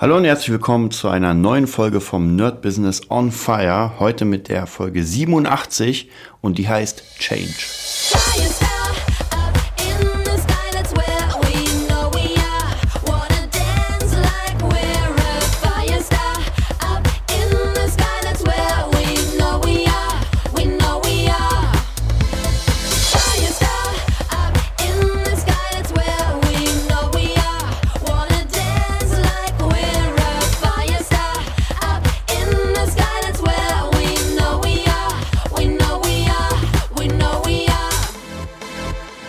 Hallo und herzlich willkommen zu einer neuen Folge vom Nerd Business on Fire. Heute mit der Folge 87 und die heißt Change.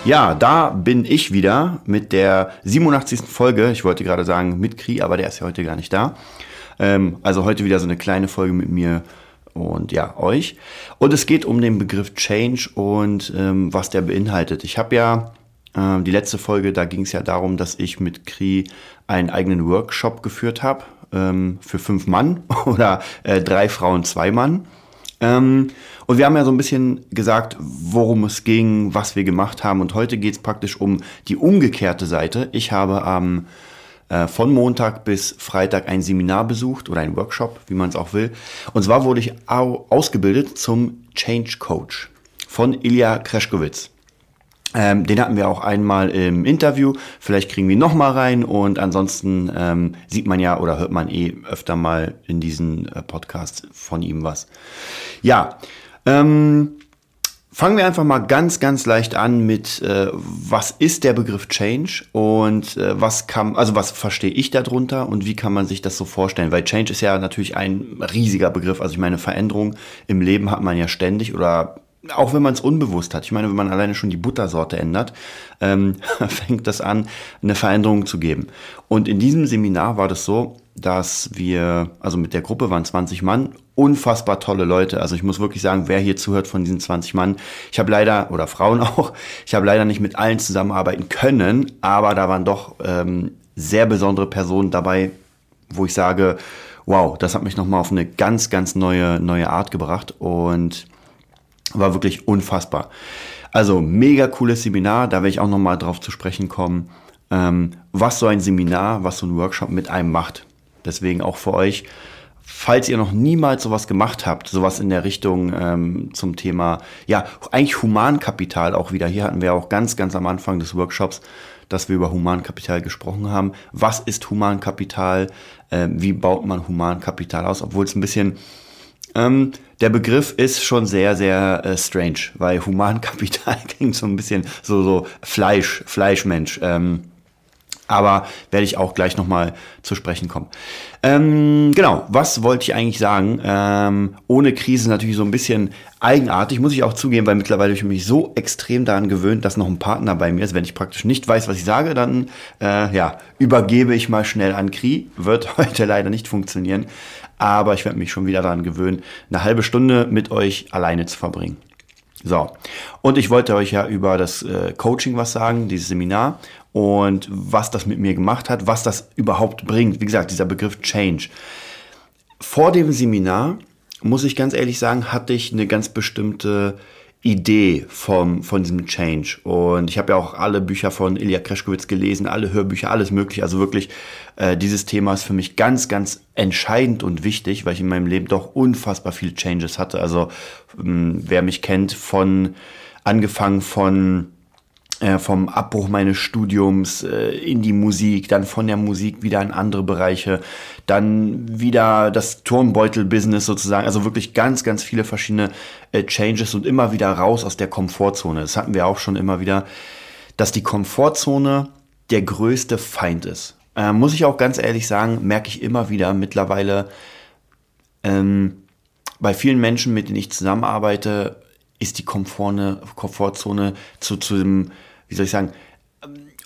Ja, da bin ich wieder mit der 87. Folge. Ich wollte gerade sagen mit Kri, aber der ist ja heute gar nicht da. Ähm, also heute wieder so eine kleine Folge mit mir und ja, euch. Und es geht um den Begriff Change und ähm, was der beinhaltet. Ich habe ja äh, die letzte Folge, da ging es ja darum, dass ich mit Kri einen eigenen Workshop geführt habe ähm, für fünf Mann oder äh, drei Frauen, zwei Mann. Ähm, und wir haben ja so ein bisschen gesagt, worum es ging, was wir gemacht haben. Und heute geht es praktisch um die umgekehrte Seite. Ich habe am äh, von Montag bis Freitag ein Seminar besucht oder ein Workshop, wie man es auch will. Und zwar wurde ich ausgebildet zum Change Coach von Ilya Kreschkowitz. Ähm, den hatten wir auch einmal im Interview. Vielleicht kriegen wir ihn noch mal rein und ansonsten ähm, sieht man ja oder hört man eh öfter mal in diesen äh, Podcasts von ihm was. Ja, ähm, fangen wir einfach mal ganz, ganz leicht an mit, äh, was ist der Begriff Change und äh, was kann, also was verstehe ich darunter und wie kann man sich das so vorstellen? Weil Change ist ja natürlich ein riesiger Begriff. Also ich meine, Veränderung im Leben hat man ja ständig oder auch wenn man es unbewusst hat. Ich meine, wenn man alleine schon die Buttersorte ändert, ähm, fängt das an, eine Veränderung zu geben. Und in diesem Seminar war das so, dass wir, also mit der Gruppe waren 20 Mann, unfassbar tolle Leute. Also ich muss wirklich sagen, wer hier zuhört von diesen 20 Mann, ich habe leider, oder Frauen auch, ich habe leider nicht mit allen zusammenarbeiten können, aber da waren doch ähm, sehr besondere Personen dabei, wo ich sage, wow, das hat mich nochmal auf eine ganz, ganz neue, neue Art gebracht und war wirklich unfassbar. Also mega cooles Seminar, da werde ich auch nochmal drauf zu sprechen kommen, ähm, was so ein Seminar, was so ein Workshop mit einem macht. Deswegen auch für euch, falls ihr noch niemals sowas gemacht habt, sowas in der Richtung ähm, zum Thema, ja, eigentlich Humankapital auch wieder. Hier hatten wir auch ganz, ganz am Anfang des Workshops, dass wir über Humankapital gesprochen haben. Was ist Humankapital? Ähm, wie baut man Humankapital aus? Obwohl es ein bisschen ähm, der Begriff ist schon sehr, sehr äh, strange, weil Humankapital klingt so ein bisschen so, so Fleisch, Fleischmensch. Ähm, aber werde ich auch gleich nochmal zu sprechen kommen. Ähm, genau, was wollte ich eigentlich sagen? Ähm, ohne Krise natürlich so ein bisschen eigenartig, muss ich auch zugeben, weil mittlerweile ich mich so extrem daran gewöhnt, dass noch ein Partner bei mir ist. Wenn ich praktisch nicht weiß, was ich sage, dann äh, ja, übergebe ich mal schnell an Kri. Wird heute leider nicht funktionieren aber ich werde mich schon wieder daran gewöhnen, eine halbe Stunde mit euch alleine zu verbringen. So, und ich wollte euch ja über das äh, Coaching was sagen, dieses Seminar und was das mit mir gemacht hat, was das überhaupt bringt. Wie gesagt, dieser Begriff Change. Vor dem Seminar, muss ich ganz ehrlich sagen, hatte ich eine ganz bestimmte Idee vom, von diesem Change. Und ich habe ja auch alle Bücher von Ilya Kreschkowitz gelesen, alle Hörbücher, alles mögliche. Also wirklich, äh, dieses Thema ist für mich ganz, ganz entscheidend und wichtig, weil ich in meinem Leben doch unfassbar viele Changes hatte. Also ähm, wer mich kennt, von angefangen von vom Abbruch meines Studiums äh, in die Musik, dann von der Musik wieder in andere Bereiche, dann wieder das Turmbeutel-Business sozusagen, also wirklich ganz, ganz viele verschiedene äh, Changes und immer wieder raus aus der Komfortzone. Das hatten wir auch schon immer wieder, dass die Komfortzone der größte Feind ist. Äh, muss ich auch ganz ehrlich sagen, merke ich immer wieder mittlerweile ähm, bei vielen Menschen, mit denen ich zusammenarbeite, ist die Komfortzone zu, zu dem wie soll ich sagen,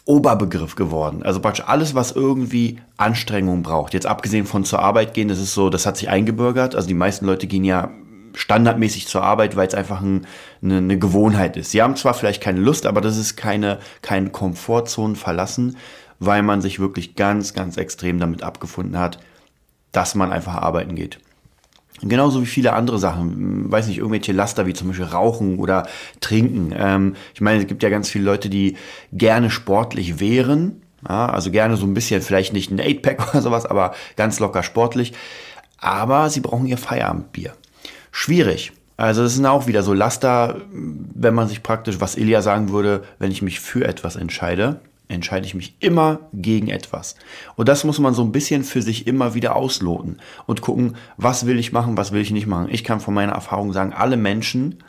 Oberbegriff geworden. Also praktisch alles, was irgendwie Anstrengung braucht. Jetzt abgesehen von zur Arbeit gehen, das ist so, das hat sich eingebürgert. Also die meisten Leute gehen ja standardmäßig zur Arbeit, weil es einfach ein, eine, eine, Gewohnheit ist. Sie haben zwar vielleicht keine Lust, aber das ist keine, kein Komfortzonen verlassen, weil man sich wirklich ganz, ganz extrem damit abgefunden hat, dass man einfach arbeiten geht. Genauso wie viele andere Sachen, weiß nicht, irgendwelche Laster wie zum Beispiel Rauchen oder Trinken. Ähm, ich meine, es gibt ja ganz viele Leute, die gerne sportlich wären, Ja, also gerne so ein bisschen, vielleicht nicht ein 8-Pack oder sowas, aber ganz locker sportlich. Aber sie brauchen ihr Feierabendbier. Schwierig. Also es sind auch wieder so Laster, wenn man sich praktisch, was Ilja sagen würde, wenn ich mich für etwas entscheide, entscheide ich mich immer gegen etwas. Und das muss man so ein bisschen für sich immer wieder ausloten und gucken, was will ich machen, was will ich nicht machen. Ich kann von meiner Erfahrung sagen, alle Menschen,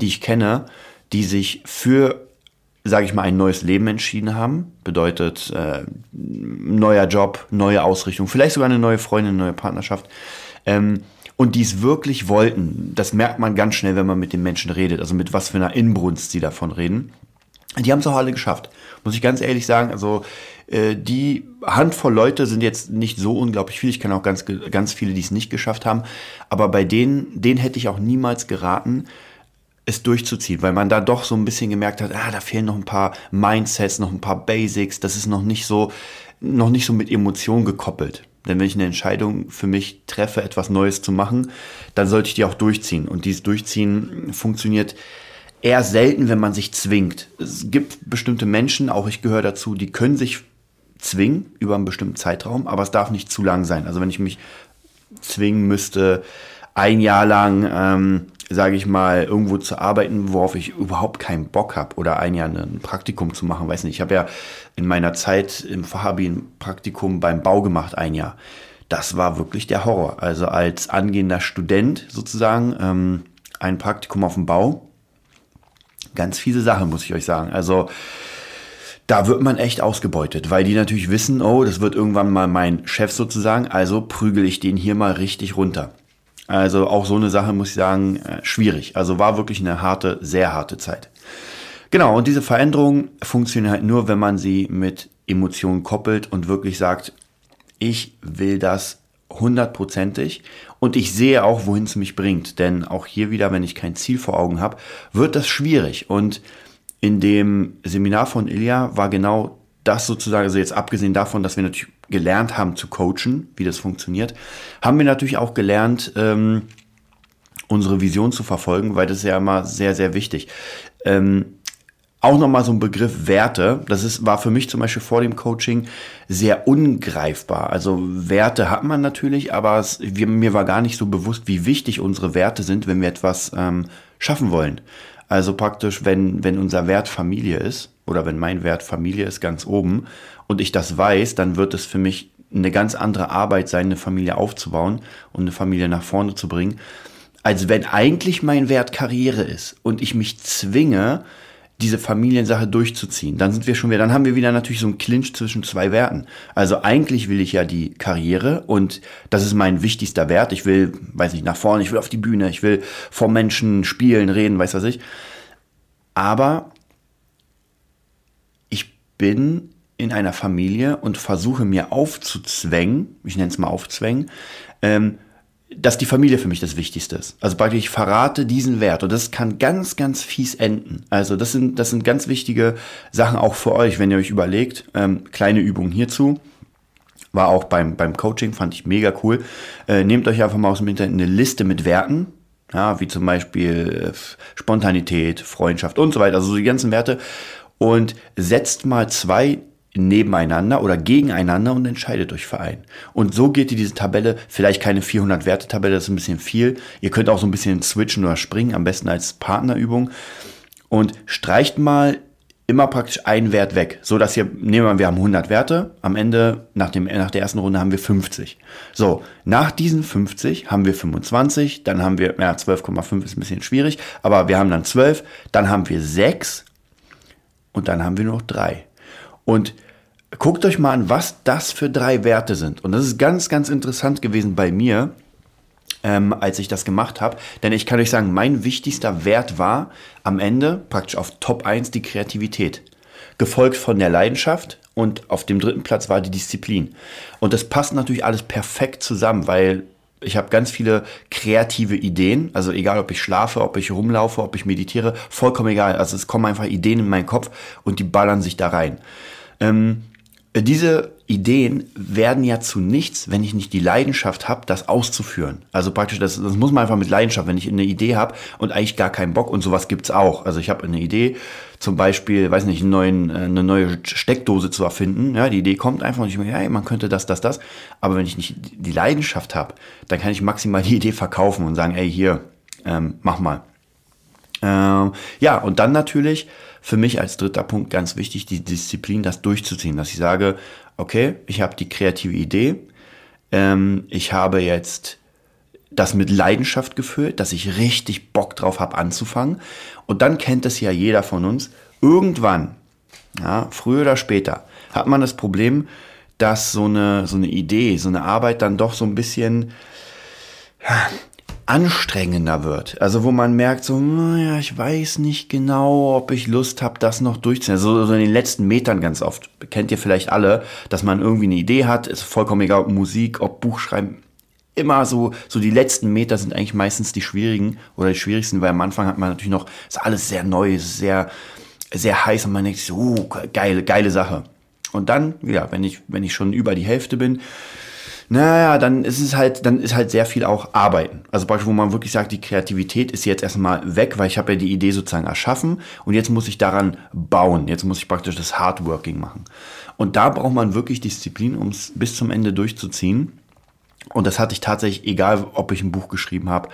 die ich kenne, die sich für, sage ich mal, ein neues Leben entschieden haben, bedeutet äh, neuer Job, neue Ausrichtung, vielleicht sogar eine neue Freundin, eine neue Partnerschaft, ähm, und die es wirklich wollten, das merkt man ganz schnell, wenn man mit den Menschen redet, also mit was für einer Inbrunst sie davon reden. Die haben es auch alle geschafft, muss ich ganz ehrlich sagen. Also äh, die Handvoll Leute sind jetzt nicht so unglaublich viel. Ich kenne auch ganz, ganz viele, die es nicht geschafft haben. Aber bei denen, denen hätte ich auch niemals geraten, es durchzuziehen, weil man da doch so ein bisschen gemerkt hat, ah, da fehlen noch ein paar Mindsets, noch ein paar Basics. Das ist noch nicht so, noch nicht so mit Emotionen gekoppelt. Denn wenn ich eine Entscheidung für mich treffe, etwas Neues zu machen, dann sollte ich die auch durchziehen. Und dieses Durchziehen funktioniert eher selten, wenn man sich zwingt. Es gibt bestimmte Menschen, auch ich gehöre dazu, die können sich zwingen über einen bestimmten Zeitraum, aber es darf nicht zu lang sein. Also wenn ich mich zwingen müsste, ein Jahr lang, ähm, sage ich mal, irgendwo zu arbeiten, worauf ich überhaupt keinen Bock habe oder ein Jahr ein Praktikum zu machen, weiß nicht. Ich habe ja in meiner Zeit im Fahabi ein Praktikum beim Bau gemacht, ein Jahr. Das war wirklich der Horror. Also als angehender Student sozusagen ähm, ein Praktikum auf dem Bau. Ganz fiese Sache, muss ich euch sagen. Also da wird man echt ausgebeutet, weil die natürlich wissen, oh, das wird irgendwann mal mein Chef sozusagen, also prügel ich den hier mal richtig runter. Also auch so eine Sache, muss ich sagen, äh, schwierig. Also war wirklich eine harte, sehr harte Zeit. Genau, und diese Veränderungen funktionieren halt nur, wenn man sie mit Emotionen koppelt und wirklich sagt, ich will das hundertprozentig und ich sehe auch, wohin es mich bringt. Denn auch hier wieder, wenn ich kein Ziel vor Augen habe, wird das schwierig. Und in dem Seminar von Ilja war genau das sozusagen, also jetzt abgesehen davon, dass wir natürlich gelernt haben zu coachen, wie das funktioniert, haben wir natürlich auch gelernt, ähm, unsere Vision zu verfolgen, weil das ist ja immer sehr, sehr wichtig. Ähm, auch nochmal so ein Begriff Werte. Das ist, war für mich zum Beispiel vor dem Coaching sehr ungreifbar. Also Werte hat man natürlich, aber es, wir, mir war gar nicht so bewusst, wie wichtig unsere Werte sind, wenn wir etwas ähm, schaffen wollen. Also praktisch, wenn, wenn unser Wert Familie ist oder wenn mein Wert Familie ist ganz oben und ich das weiß, dann wird es für mich eine ganz andere Arbeit sein, eine Familie aufzubauen und eine Familie nach vorne zu bringen, als wenn eigentlich mein Wert Karriere ist und ich mich zwinge, diese Familiensache durchzuziehen. Dann sind wir schon wieder, dann haben wir wieder natürlich so einen Clinch zwischen zwei Werten. Also eigentlich will ich ja die Karriere und das ist mein wichtigster Wert. Ich will, weiß nicht, nach vorne, ich will auf die Bühne, ich will vor Menschen spielen, reden, weiß was ich. Aber ich bin in einer Familie und versuche mir aufzuzwängen, ich nenne es mal aufzwängen, ähm, dass die Familie für mich das Wichtigste ist. Also praktisch, ich verrate diesen Wert und das kann ganz, ganz fies enden. Also das sind, das sind ganz wichtige Sachen auch für euch, wenn ihr euch überlegt. Ähm, kleine Übung hierzu. War auch beim, beim Coaching, fand ich mega cool. Äh, nehmt euch einfach mal aus dem Internet eine Liste mit Werten, ja, wie zum Beispiel äh, Spontanität, Freundschaft und so weiter, also so die ganzen Werte und setzt mal zwei nebeneinander oder gegeneinander und entscheidet euch für einen. Und so geht ihr diese Tabelle, vielleicht keine 400 Werte Tabelle, das ist ein bisschen viel. Ihr könnt auch so ein bisschen switchen oder springen, am besten als Partnerübung. Und streicht mal immer praktisch einen Wert weg, so dass ihr, nehmen wir mal, wir haben 100 Werte, am Ende, nach, dem, nach der ersten Runde haben wir 50. So, nach diesen 50 haben wir 25, dann haben wir, ja, 12,5 ist ein bisschen schwierig, aber wir haben dann 12, dann haben wir 6 und dann haben wir nur noch 3. Und guckt euch mal an, was das für drei Werte sind. Und das ist ganz, ganz interessant gewesen bei mir, ähm, als ich das gemacht habe. Denn ich kann euch sagen, mein wichtigster Wert war am Ende praktisch auf Top 1 die Kreativität. Gefolgt von der Leidenschaft und auf dem dritten Platz war die Disziplin. Und das passt natürlich alles perfekt zusammen, weil ich habe ganz viele kreative Ideen. Also egal, ob ich schlafe, ob ich rumlaufe, ob ich meditiere, vollkommen egal. Also es kommen einfach Ideen in meinen Kopf und die ballern sich da rein. Ähm, diese Ideen werden ja zu nichts, wenn ich nicht die Leidenschaft habe, das auszuführen. Also praktisch, das, das muss man einfach mit Leidenschaft, wenn ich eine Idee habe und eigentlich gar keinen Bock und sowas gibt's auch. Also ich habe eine Idee, zum Beispiel, weiß nicht, einen neuen, äh, eine neue Steckdose zu erfinden. Ja, die Idee kommt einfach und ich mir, ja, man könnte das, das, das. Aber wenn ich nicht die Leidenschaft habe, dann kann ich maximal die Idee verkaufen und sagen, ey, hier, ähm, mach mal. Ähm, ja, und dann natürlich für mich als dritter Punkt ganz wichtig, die Disziplin, das durchzuziehen, dass ich sage, okay, ich habe die kreative Idee, ähm, ich habe jetzt das mit Leidenschaft gefüllt, dass ich richtig Bock drauf habe anzufangen. Und dann kennt es ja jeder von uns. Irgendwann, ja, früher oder später, hat man das Problem, dass so eine, so eine Idee, so eine Arbeit dann doch so ein bisschen anstrengender wird. Also wo man merkt, so, naja, ich weiß nicht genau, ob ich Lust habe, das noch durchzuziehen. Also so in den letzten Metern ganz oft. Kennt ihr vielleicht alle, dass man irgendwie eine Idee hat, ist vollkommen egal, ob Musik, ob Buchschreiben. Immer so, so die letzten Meter sind eigentlich meistens die schwierigen oder die schwierigsten, weil am Anfang hat man natürlich noch, ist alles sehr neu, sehr, sehr heiß und man denkt so, oh, geile, geile Sache. Und dann, ja, wenn ich, wenn ich schon über die Hälfte bin, naja, dann ist es halt, dann ist halt sehr viel auch Arbeiten. Also beispielsweise, wo man wirklich sagt, die Kreativität ist jetzt erstmal weg, weil ich habe ja die Idee sozusagen erschaffen und jetzt muss ich daran bauen. Jetzt muss ich praktisch das Hardworking machen. Und da braucht man wirklich Disziplin, um es bis zum Ende durchzuziehen. Und das hatte ich tatsächlich, egal ob ich ein Buch geschrieben habe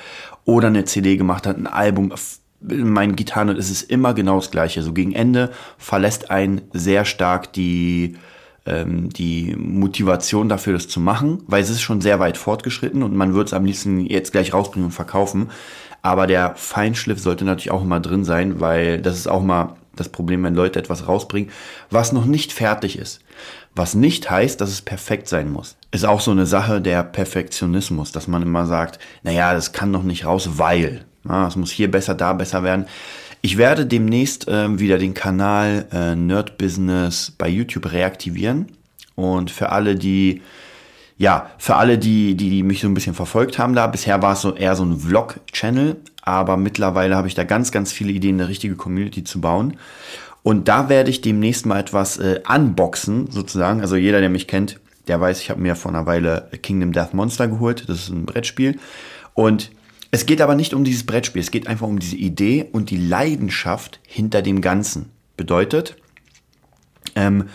oder eine CD gemacht habe, ein Album, mein Gitarren, es ist immer genau das Gleiche. So gegen Ende verlässt ein sehr stark die, ähm, die Motivation dafür, das zu machen, weil es ist schon sehr weit fortgeschritten und man wird es am liebsten jetzt gleich rausbringen und verkaufen. Aber der Feinschliff sollte natürlich auch immer drin sein, weil das ist auch mal das Problem, wenn Leute etwas rausbringen, was noch nicht fertig ist. Was nicht heißt, dass es perfekt sein muss. Ist auch so eine Sache der Perfektionismus, dass man immer sagt, naja, das kann noch nicht raus, weil. Es muss hier besser, da besser werden. Ich werde demnächst äh, wieder den Kanal äh, Nerd Business bei YouTube reaktivieren. Und für alle, die, ja, für alle, die, die, die mich so ein bisschen verfolgt haben da, bisher war es so eher so ein Vlog-Channel, aber mittlerweile habe ich da ganz, ganz viele Ideen, eine richtige Community zu bauen. Und da werde ich demnächst mal etwas äh, unboxen, sozusagen. Also jeder, der mich kennt, der weiß, ich habe mir vor einer Weile Kingdom Death Monster geholt. Das ist ein Brettspiel. Und es geht aber nicht um dieses Brettspiel, es geht einfach um diese Idee und die Leidenschaft hinter dem Ganzen. Bedeutet, ähm,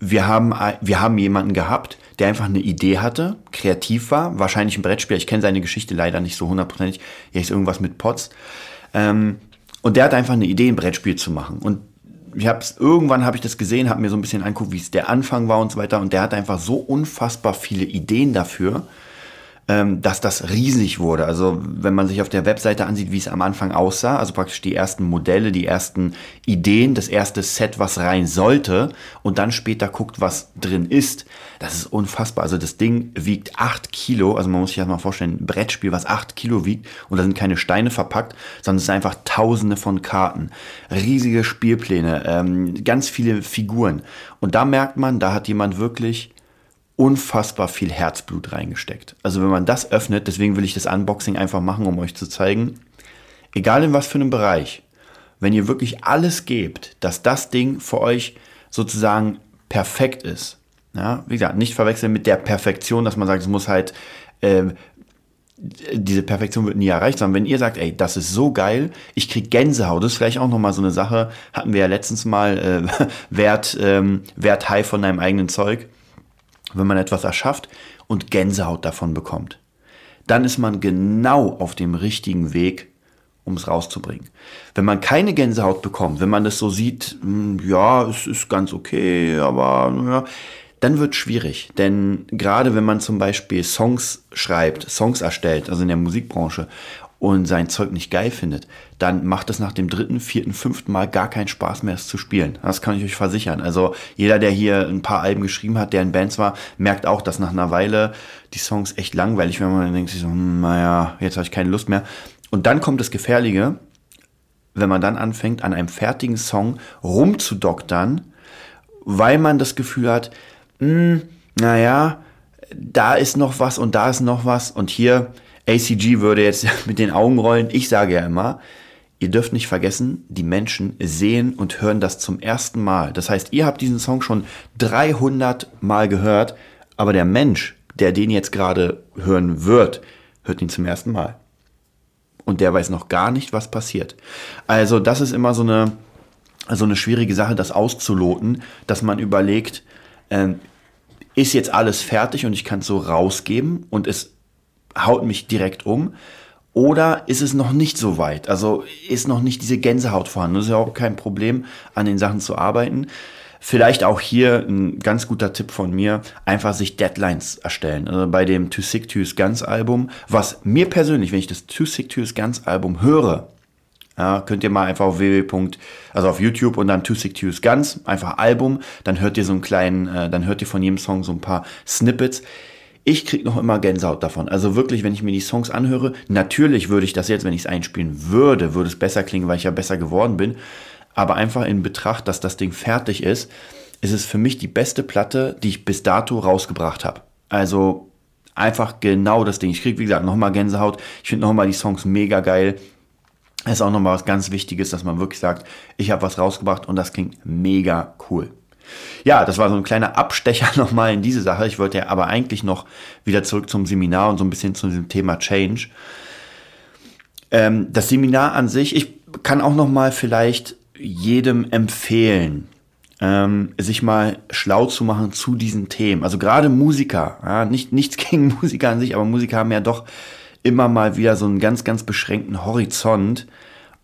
wir, haben, wir haben jemanden gehabt, der einfach eine Idee hatte, kreativ war, wahrscheinlich ein Brettspiel, ich kenne seine Geschichte leider nicht so hundertprozentig, hier ist irgendwas mit Pots. Ähm, und der hat einfach eine Idee, ein Brettspiel zu machen. Und ich hab's, irgendwann habe ich das gesehen, habe mir so ein bisschen anguckt, wie es der Anfang war und so weiter. Und der hat einfach so unfassbar viele Ideen dafür, ähm, dass das riesig wurde. Also wenn man sich auf der Webseite ansieht, wie es am Anfang aussah, also praktisch die ersten Modelle, die ersten Ideen, das erste Set, was rein sollte und dann später guckt, was drin ist, das ist unfassbar. Also das Ding wiegt acht Kilo, also man muss sich das mal vorstellen, ein Brettspiel, was acht Kilo wiegt und da sind keine Steine verpackt, sondern es sind einfach tausende von Karten, riesige Spielpläne, ähm, ganz viele Figuren. Und da merkt man, da hat jemand wirklich unfassbar viel Herzblut reingesteckt. Also wenn man das öffnet, deswegen will ich das Unboxing einfach machen, um euch zu zeigen, egal in was für einem Bereich, wenn ihr wirklich alles gebt, dass das Ding für euch sozusagen perfekt ist. Ja, wie gesagt, nicht verwechseln mit der Perfektion, dass man sagt, es muss halt, äh, diese Perfektion wird nie erreicht, sondern wenn ihr sagt, ey, das ist so geil, ich krieg Gänsehaut, das ist vielleicht auch nochmal so eine Sache, hatten wir ja letztens mal, äh, Wert, ähm, Wert high von deinem eigenen Zeug wenn man etwas erschafft und Gänsehaut davon bekommt, dann ist man genau auf dem richtigen Weg, um es rauszubringen. Wenn man keine Gänsehaut bekommt, wenn man das so sieht, hm, ja, es ist ganz okay, aber ja, dann wird es schwierig. Denn gerade wenn man zum Beispiel Songs schreibt, Songs erstellt, also in der Musikbranche, und sein Zeug nicht geil findet, dann macht es nach dem dritten, vierten, fünften Mal gar keinen Spaß mehr, es zu spielen. Das kann ich euch versichern. Also jeder, der hier ein paar Alben geschrieben hat, der in Bands war, merkt auch, dass nach einer Weile die Songs echt langweilig, wenn man denkt sich so, hm, naja, jetzt habe ich keine Lust mehr. Und dann kommt das Gefährliche, wenn man dann anfängt, an einem fertigen Song rumzudoktern, weil man das Gefühl hat, hm, naja, da ist noch was und da ist noch was und hier ACG würde jetzt mit den Augen rollen. Ich sage ja immer, ihr dürft nicht vergessen, die Menschen sehen und hören das zum ersten Mal. Das heißt, ihr habt diesen Song schon 300 Mal gehört, aber der Mensch, der den jetzt gerade hören wird, hört ihn zum ersten Mal. Und der weiß noch gar nicht, was passiert. Also das ist immer so eine, so eine schwierige Sache, das auszuloten, dass man überlegt, ähm, ist jetzt alles fertig und ich kann es so rausgeben und es haut mich direkt um oder ist es noch nicht so weit? Also ist noch nicht diese Gänsehaut vorhanden. Das ist ja auch kein Problem, an den Sachen zu arbeiten. Vielleicht auch hier ein ganz guter Tipp von mir, einfach sich Deadlines erstellen. Also bei dem Too Sick to Guns Album, was mir persönlich, wenn ich das Too Sick to Guns Album höre, ja, könnt ihr mal einfach auf www. also auf YouTube und dann Too Sick to Guns, einfach Album, dann hört ihr so einen kleinen, äh, dann hört ihr von jedem Song so ein paar Snippets ich krieg noch immer Gänsehaut davon. Also wirklich, wenn ich mir die Songs anhöre, natürlich würde ich das jetzt, wenn ich es einspielen würde, würde es besser klingen, weil ich ja besser geworden bin. Aber einfach in Betracht, dass das Ding fertig ist, ist es für mich die beste Platte, die ich bis dato rausgebracht habe. Also einfach genau das Ding. Ich krieg, wie gesagt, nochmal Gänsehaut. Ich finde nochmal die Songs mega geil. Das ist auch nochmal was ganz Wichtiges, dass man wirklich sagt, ich habe was rausgebracht und das klingt mega cool. Ja, das war so ein kleiner Abstecher nochmal in diese Sache. Ich wollte ja aber eigentlich noch wieder zurück zum Seminar und so ein bisschen zu diesem Thema Change. Ähm, das Seminar an sich, ich kann auch nochmal vielleicht jedem empfehlen, ähm, sich mal schlau zu machen zu diesen Themen. Also gerade Musiker, ja, nicht, nichts gegen Musiker an sich, aber Musiker haben ja doch immer mal wieder so einen ganz, ganz beschränkten Horizont.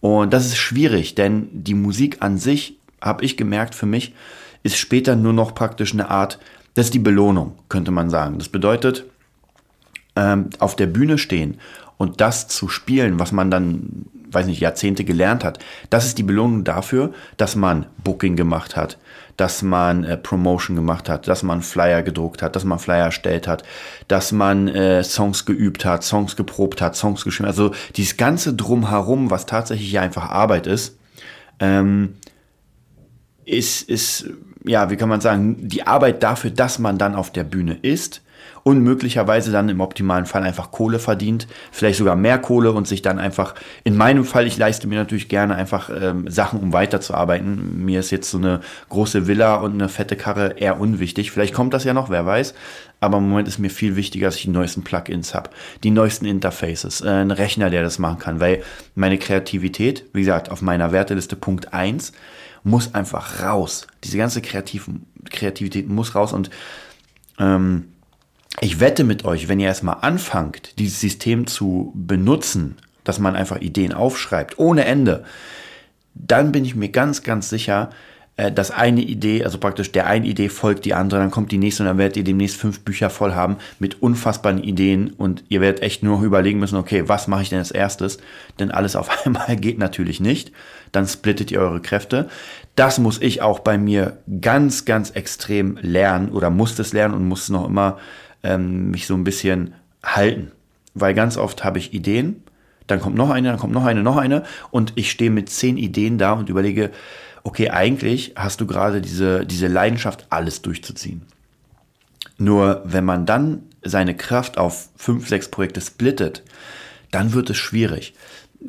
Und das ist schwierig, denn die Musik an sich, habe ich gemerkt für mich, ist später nur noch praktisch eine Art, das ist die Belohnung, könnte man sagen. Das bedeutet, ähm, auf der Bühne stehen und das zu spielen, was man dann, weiß nicht, Jahrzehnte gelernt hat, das ist die Belohnung dafür, dass man Booking gemacht hat, dass man äh, Promotion gemacht hat, dass man Flyer gedruckt hat, dass man Flyer erstellt hat, dass man äh, Songs geübt hat, Songs geprobt hat, Songs geschrieben hat. Also dieses ganze Drumherum, was tatsächlich einfach Arbeit ist, ähm, ist, ist ja, wie kann man sagen, die Arbeit dafür, dass man dann auf der Bühne ist und möglicherweise dann im optimalen Fall einfach Kohle verdient, vielleicht sogar mehr Kohle und sich dann einfach, in meinem Fall, ich leiste mir natürlich gerne einfach ähm, Sachen, um weiterzuarbeiten. Mir ist jetzt so eine große Villa und eine fette Karre eher unwichtig. Vielleicht kommt das ja noch, wer weiß. Aber im Moment ist mir viel wichtiger, dass ich die neuesten Plugins habe, die neuesten Interfaces, äh, einen Rechner, der das machen kann, weil meine Kreativität, wie gesagt, auf meiner Werteliste Punkt 1 muss einfach raus. Diese ganze Kreativen, Kreativität muss raus und ähm, ich wette mit euch, wenn ihr erstmal anfangt, dieses System zu benutzen, dass man einfach Ideen aufschreibt, ohne Ende, dann bin ich mir ganz, ganz sicher, äh, dass eine Idee, also praktisch der eine Idee folgt die andere, dann kommt die nächste und dann werdet ihr demnächst fünf Bücher voll haben mit unfassbaren Ideen und ihr werdet echt nur überlegen müssen, okay, was mache ich denn als erstes? Denn alles auf einmal geht natürlich nicht. Dann splittet ihr eure Kräfte. Das muss ich auch bei mir ganz, ganz extrem lernen oder musste es lernen und muss noch immer ähm, mich so ein bisschen halten. Weil ganz oft habe ich Ideen, dann kommt noch eine, dann kommt noch eine, noch eine und ich stehe mit zehn Ideen da und überlege, okay, eigentlich hast du gerade diese, diese Leidenschaft, alles durchzuziehen. Nur wenn man dann seine Kraft auf fünf, sechs Projekte splittet, dann wird es schwierig.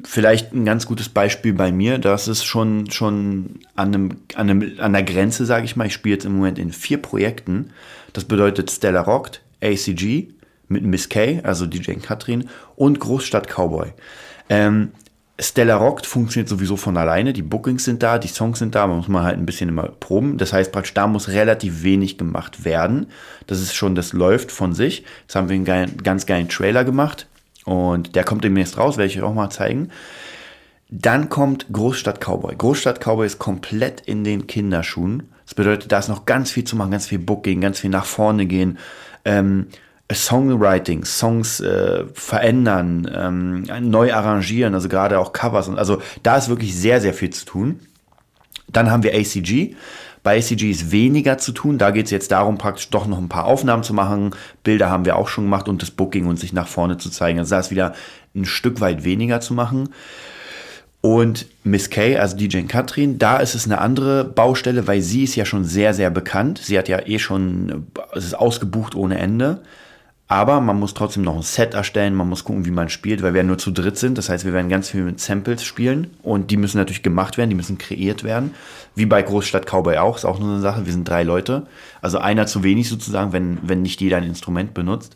Vielleicht ein ganz gutes Beispiel bei mir, das ist schon, schon an, einem, an, einem, an der Grenze, sage ich mal. Ich spiele jetzt im Moment in vier Projekten. Das bedeutet Stella Rockt, ACG mit Miss K, also DJ Katrin und Großstadt Cowboy. Ähm, Stella Rockt funktioniert sowieso von alleine. Die Bookings sind da, die Songs sind da, man muss man halt ein bisschen immer proben. Das heißt praktisch, da muss relativ wenig gemacht werden. Das ist schon, das läuft von sich. Jetzt haben wir einen geilen, ganz geilen Trailer gemacht und der kommt demnächst raus, werde ich euch auch mal zeigen. Dann kommt Großstadt Cowboy. Großstadt Cowboy ist komplett in den Kinderschuhen. Das bedeutet, da ist noch ganz viel zu machen, ganz viel Booking, ganz viel nach vorne gehen. Ähm, Songwriting, Songs äh, verändern, ähm, neu arrangieren, also gerade auch Covers und also da ist wirklich sehr, sehr viel zu tun. Dann haben wir ACG. Bei ACG ist weniger zu tun. Da geht es jetzt darum, praktisch doch noch ein paar Aufnahmen zu machen. Bilder haben wir auch schon gemacht und das Booking und sich nach vorne zu zeigen. Also da ist wieder ein Stück weit weniger zu machen. Und Miss Kay, also DJ Katrin, da ist es eine andere Baustelle, weil sie ist ja schon sehr, sehr bekannt. Sie hat ja eh schon, es ist ausgebucht ohne Ende. Aber man muss trotzdem noch ein Set erstellen, man muss gucken, wie man spielt, weil wir ja nur zu dritt sind. Das heißt, wir werden ganz viel mit Samples spielen und die müssen natürlich gemacht werden, die müssen kreiert werden. Wie bei Großstadt Cowboy auch, ist auch nur eine Sache. Wir sind drei Leute. Also einer zu wenig sozusagen, wenn, wenn nicht jeder ein Instrument benutzt.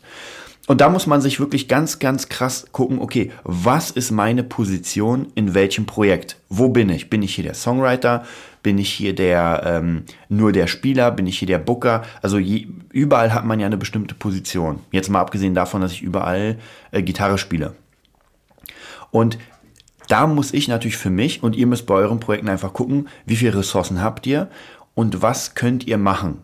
Und da muss man sich wirklich ganz, ganz krass gucken, okay, was ist meine Position in welchem Projekt? Wo bin ich? Bin ich hier der Songwriter? Bin ich hier der ähm, nur der Spieler? Bin ich hier der Booker? Also je, überall hat man ja eine bestimmte Position. Jetzt mal abgesehen davon, dass ich überall äh, Gitarre spiele. Und da muss ich natürlich für mich und ihr müsst bei euren Projekten einfach gucken, wie viele Ressourcen habt ihr und was könnt ihr machen.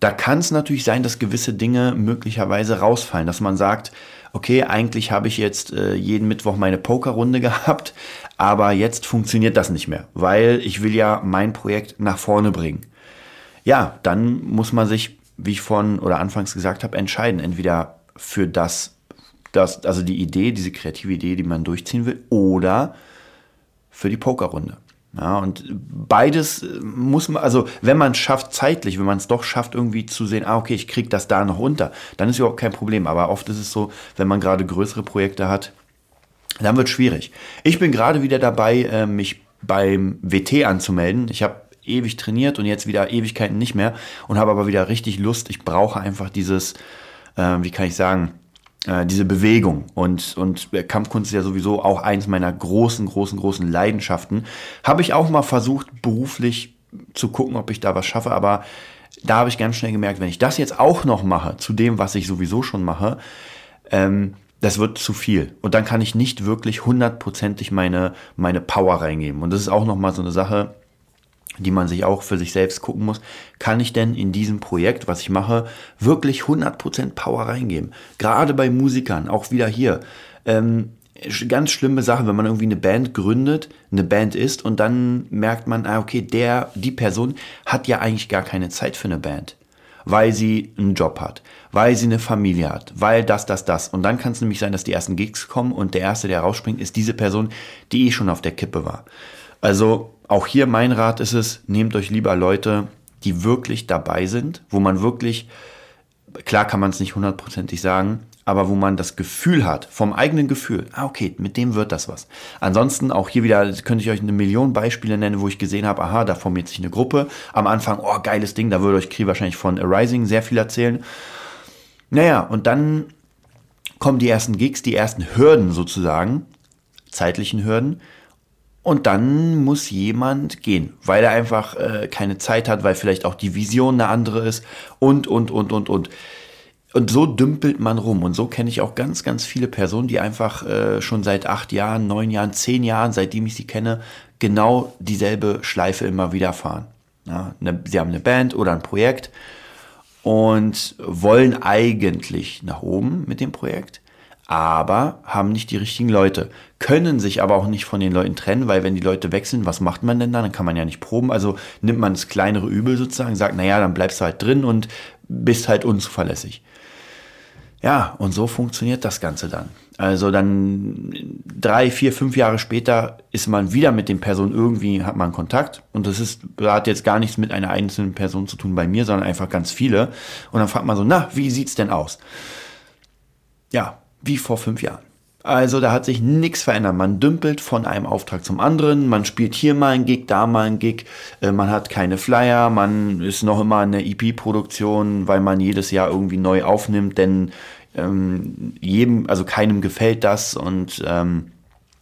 Da kann es natürlich sein, dass gewisse Dinge möglicherweise rausfallen, dass man sagt, okay, eigentlich habe ich jetzt äh, jeden Mittwoch meine Pokerrunde gehabt, aber jetzt funktioniert das nicht mehr, weil ich will ja mein Projekt nach vorne bringen. Ja, dann muss man sich, wie ich vorhin oder anfangs gesagt habe, entscheiden, entweder für das, das also die Idee, diese kreative Idee, die man durchziehen will, oder für die Pokerrunde. Ja, und beides muss man, also wenn man es schafft zeitlich, wenn man es doch schafft irgendwie zu sehen, ah okay, ich kriege das da noch unter, dann ist überhaupt kein Problem. Aber oft ist es so, wenn man gerade größere Projekte hat, dann wird es schwierig. Ich bin gerade wieder dabei, äh, mich beim WT anzumelden. Ich habe ewig trainiert und jetzt wieder Ewigkeiten nicht mehr und habe aber wieder richtig Lust. Ich brauche einfach dieses, äh, wie kann ich sagen, äh, diese Bewegung und, und Kampfkunst ist ja sowieso auch eins meiner großen, großen, großen Leidenschaften. Habe ich auch mal versucht, beruflich zu gucken, ob ich da was schaffe, aber da habe ich ganz schnell gemerkt, wenn ich das jetzt auch noch mache, zu dem, was ich sowieso schon mache, ähm, das wird zu viel. Und dann kann ich nicht wirklich hundertprozentig meine, meine Power reingeben. Und das ist auch nochmal so eine Sache, die man sich auch für sich selbst gucken muss, kann ich denn in diesem Projekt, was ich mache, wirklich 100% Power reingeben? Gerade bei Musikern, auch wieder hier. Ähm, ganz schlimme Sache, wenn man irgendwie eine Band gründet, eine Band ist und dann merkt man, ah, okay, der, die Person hat ja eigentlich gar keine Zeit für eine Band, weil sie einen Job hat, weil sie eine Familie hat, weil das, das, das. Und dann kann es nämlich sein, dass die ersten Gigs kommen und der erste, der rausspringt, ist diese Person, die eh schon auf der Kippe war. Also auch hier mein Rat ist es, nehmt euch lieber Leute, die wirklich dabei sind, wo man wirklich, klar kann man es nicht hundertprozentig sagen, aber wo man das Gefühl hat, vom eigenen Gefühl, ah, okay, mit dem wird das was. Ansonsten auch hier wieder, könnte ich euch eine Million Beispiele nennen, wo ich gesehen habe, aha, da formiert sich eine Gruppe. Am Anfang, oh, geiles Ding, da würde euch Kri wahrscheinlich von Arising sehr viel erzählen. Naja, und dann kommen die ersten Gigs, die ersten Hürden sozusagen, zeitlichen Hürden. Und dann muss jemand gehen, weil er einfach äh, keine Zeit hat, weil vielleicht auch die Vision eine andere ist und, und, und, und, und. Und so dümpelt man rum. Und so kenne ich auch ganz, ganz viele Personen, die einfach äh, schon seit acht Jahren, neun Jahren, zehn Jahren, seitdem ich sie kenne, genau dieselbe Schleife immer wieder fahren. Ja, ne, sie haben eine Band oder ein Projekt und wollen eigentlich nach oben mit dem Projekt aber haben nicht die richtigen Leute, können sich aber auch nicht von den Leuten trennen, weil wenn die Leute wechseln, was macht man denn dann? Dann kann man ja nicht proben. Also nimmt man das kleinere Übel sozusagen, sagt, naja, dann bleibst du halt drin und bist halt unzuverlässig. Ja, und so funktioniert das Ganze dann. Also dann drei, vier, fünf Jahre später ist man wieder mit den Personen irgendwie, hat man Kontakt. Und das ist, hat jetzt gar nichts mit einer einzelnen Person zu tun bei mir, sondern einfach ganz viele. Und dann fragt man so, na, wie sieht's denn aus? Ja, wie vor fünf Jahren. Also da hat sich nichts verändert. Man dümpelt von einem Auftrag zum anderen, man spielt hier mal ein Gig, da mal ein Gig, äh, man hat keine Flyer, man ist noch immer in der EP-Produktion, weil man jedes Jahr irgendwie neu aufnimmt, denn ähm, jedem, also keinem gefällt das. Und ähm,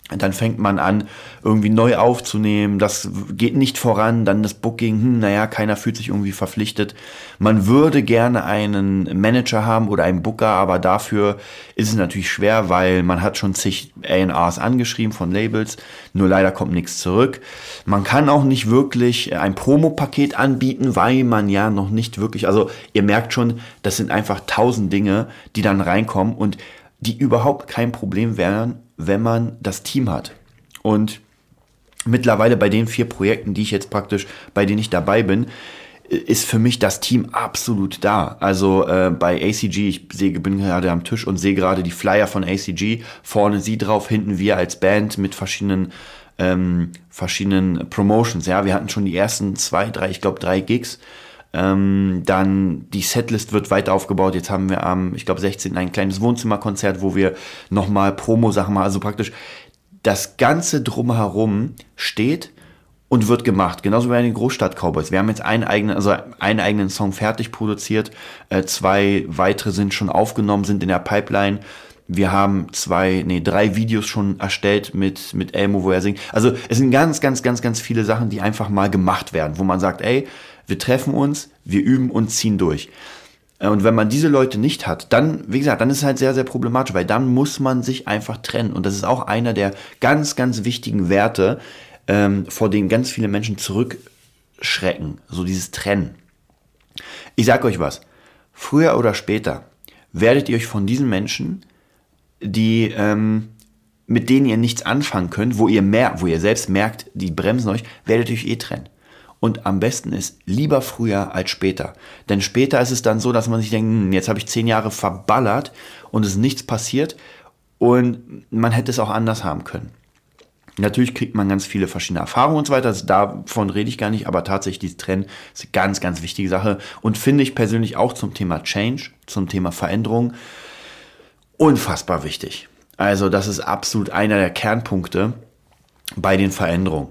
dann fängt man an, irgendwie neu aufzunehmen. Das geht nicht voran. Dann das Booking, hm, naja, keiner fühlt sich irgendwie verpflichtet. Man würde gerne einen Manager haben oder einen Booker, aber dafür ist es natürlich schwer, weil man hat schon zig A&Rs angeschrieben von Labels. Nur leider kommt nichts zurück. Man kann auch nicht wirklich ein Promo-Paket anbieten, weil man ja noch nicht wirklich, also ihr merkt schon, das sind einfach tausend Dinge, die dann reinkommen und die überhaupt kein Problem wären, wenn man das Team hat. Und mittlerweile bei den vier Projekten, die ich jetzt praktisch, bei denen ich dabei bin, ist für mich das Team absolut da. Also äh, bei ACG, ich sehe, bin gerade am Tisch und sehe gerade die Flyer von ACG. Vorne sie drauf, hinten wir als Band mit verschiedenen ähm, verschiedenen Promotions. Ja, wir hatten schon die ersten zwei, drei, ich glaube drei Gigs Ähm, dann die Setlist wird weiter aufgebaut. Jetzt haben wir am, ich glaube, 16. ein kleines Wohnzimmerkonzert, wo wir nochmal Promo-Sachen machen. Also praktisch das Ganze drumherum steht und wird gemacht. Genauso wie bei den Großstadt-Cowboys. Wir haben jetzt einen eigenen, also einen eigenen Song fertig produziert. Äh, zwei weitere sind schon aufgenommen, sind in der Pipeline. Wir haben zwei, nee, drei Videos schon erstellt mit, mit Elmo, wo er singt. Also es sind ganz, ganz, ganz, ganz viele Sachen, die einfach mal gemacht werden, wo man sagt, ey, wir treffen uns, wir üben und ziehen durch. Äh, und wenn man diese Leute nicht hat, dann, wie gesagt, dann ist es halt sehr, sehr problematisch, weil dann muss man sich einfach trennen. Und das ist auch einer der ganz, ganz wichtigen Werte, ähm, vor denen ganz viele Menschen zurückschrecken. So dieses Trennen. Ich sag euch was. Früher oder später werdet ihr euch von diesen Menschen, die, ähm, mit denen ihr nichts anfangen könnt, wo ihr mehr, wo ihr selbst merkt, die bremsen euch, werdet ihr euch eh trennen. Und am besten ist lieber früher als später. Denn später ist es dann so, dass man sich denkt, hm, jetzt habe ich zehn Jahre verballert und es ist nichts passiert und man hätte es auch anders haben können. Natürlich kriegt man ganz viele verschiedene Erfahrungen und so weiter. Davon rede ich gar nicht, aber tatsächlich dieses Trend ist eine ganz, ganz wichtige Sache und finde ich persönlich auch zum Thema Change, zum Thema Veränderung unfassbar wichtig. Also das ist absolut einer der Kernpunkte bei den Veränderungen.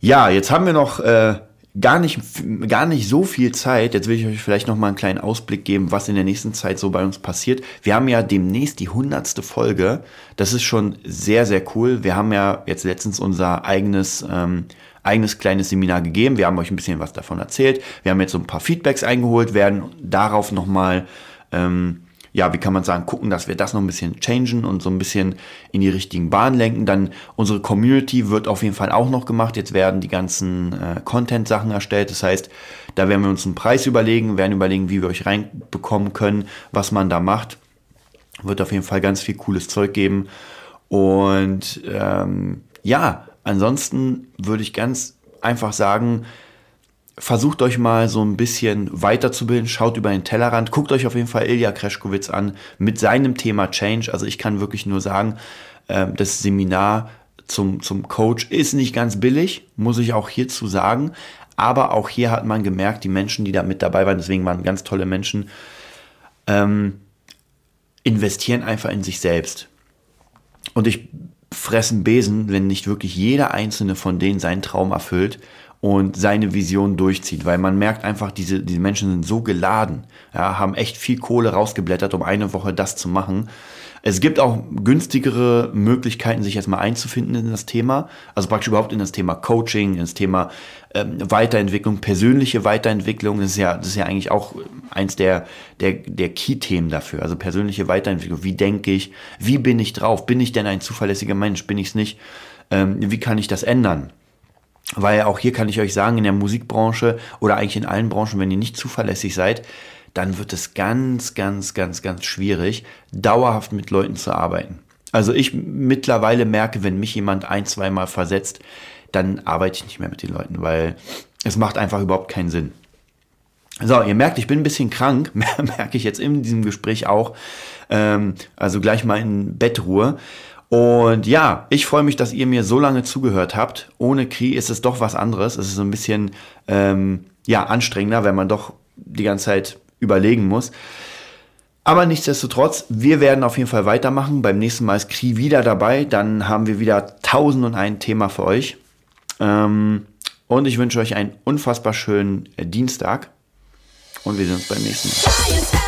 Ja, jetzt haben wir noch äh, gar nicht, gar nicht so viel Zeit. Jetzt will ich euch vielleicht noch mal einen kleinen Ausblick geben, was in der nächsten Zeit so bei uns passiert. Wir haben ja demnächst die hundertste Folge. Das ist schon sehr, sehr cool. Wir haben ja jetzt letztens unser eigenes, ähm, eigenes kleines Seminar gegeben. Wir haben euch ein bisschen was davon erzählt. Wir haben jetzt so ein paar Feedbacks eingeholt, werden darauf noch mal ähm, ja, wie kann man sagen, gucken, dass wir das noch ein bisschen changen und so ein bisschen in die richtigen Bahnen lenken. Dann unsere Community wird auf jeden Fall auch noch gemacht. Jetzt werden die ganzen äh, Content-Sachen erstellt. Das heißt, da werden wir uns einen Preis überlegen, werden überlegen, wie wir euch reinbekommen können, was man da macht. Wird auf jeden Fall ganz viel cooles Zeug geben. Und ähm, ja, ansonsten würde ich ganz einfach sagen, versucht euch mal so ein bisschen weiterzubilden, schaut über den Tellerrand, guckt euch auf jeden Fall Ilja Kreschkowitz an mit seinem Thema Change. Also ich kann wirklich nur sagen, ähm, das Seminar zum, zum Coach ist nicht ganz billig, muss ich auch hierzu sagen. Aber auch hier hat man gemerkt, die Menschen, die da mit dabei waren, deswegen waren ganz tolle Menschen, ähm, investieren einfach in sich selbst. Und ich fressen Besen, wenn nicht wirklich jeder einzelne von denen seinen Traum erfüllt und seine Vision durchzieht, weil man merkt einfach, diese, diese Menschen sind so geladen, ja, haben echt viel Kohle rausgeblättert, um eine Woche das zu machen. Es gibt auch günstigere Möglichkeiten, sich erstmal einzufinden in das Thema, also praktisch überhaupt in das Thema Coaching, in das Thema ähm, Weiterentwicklung, persönliche Weiterentwicklung, das ist ja, das ist ja eigentlich auch eins der, der, der Key-Themen dafür, also persönliche Weiterentwicklung, wie denke ich, wie bin ich drauf, bin ich denn ein zuverlässiger Mensch, bin ich es nicht, ähm, wie kann ich das ändern? Weil auch hier kann ich euch sagen, in der Musikbranche oder eigentlich in allen Branchen, wenn ihr nicht zuverlässig seid, dann wird es ganz, ganz, ganz, ganz schwierig, dauerhaft mit Leuten zu arbeiten. Also ich mittlerweile merke, wenn mich jemand ein, zweimal versetzt, dann arbeite ich nicht mehr mit den Leuten, weil es macht einfach überhaupt keinen Sinn. So, ihr merkt, ich bin ein bisschen krank, merke ich jetzt in diesem Gespräch auch. Ähm, also gleich mal in Bettruhe. Und ja, ich freue mich, dass ihr mir so lange zugehört habt. Ohne Kri ist es doch was anderes. Es ist so ein bisschen ähm, ja, anstrengender, wenn man doch die ganze Zeit überlegen muss. Aber nichtsdestotrotz, wir werden auf jeden Fall weitermachen. Beim nächsten Mal ist Kri wieder dabei. Dann haben wir wieder tausend und ein Thema für euch. Ähm, und ich wünsche euch einen unfassbar schönen Dienstag. Und wir sehen uns beim nächsten Mal.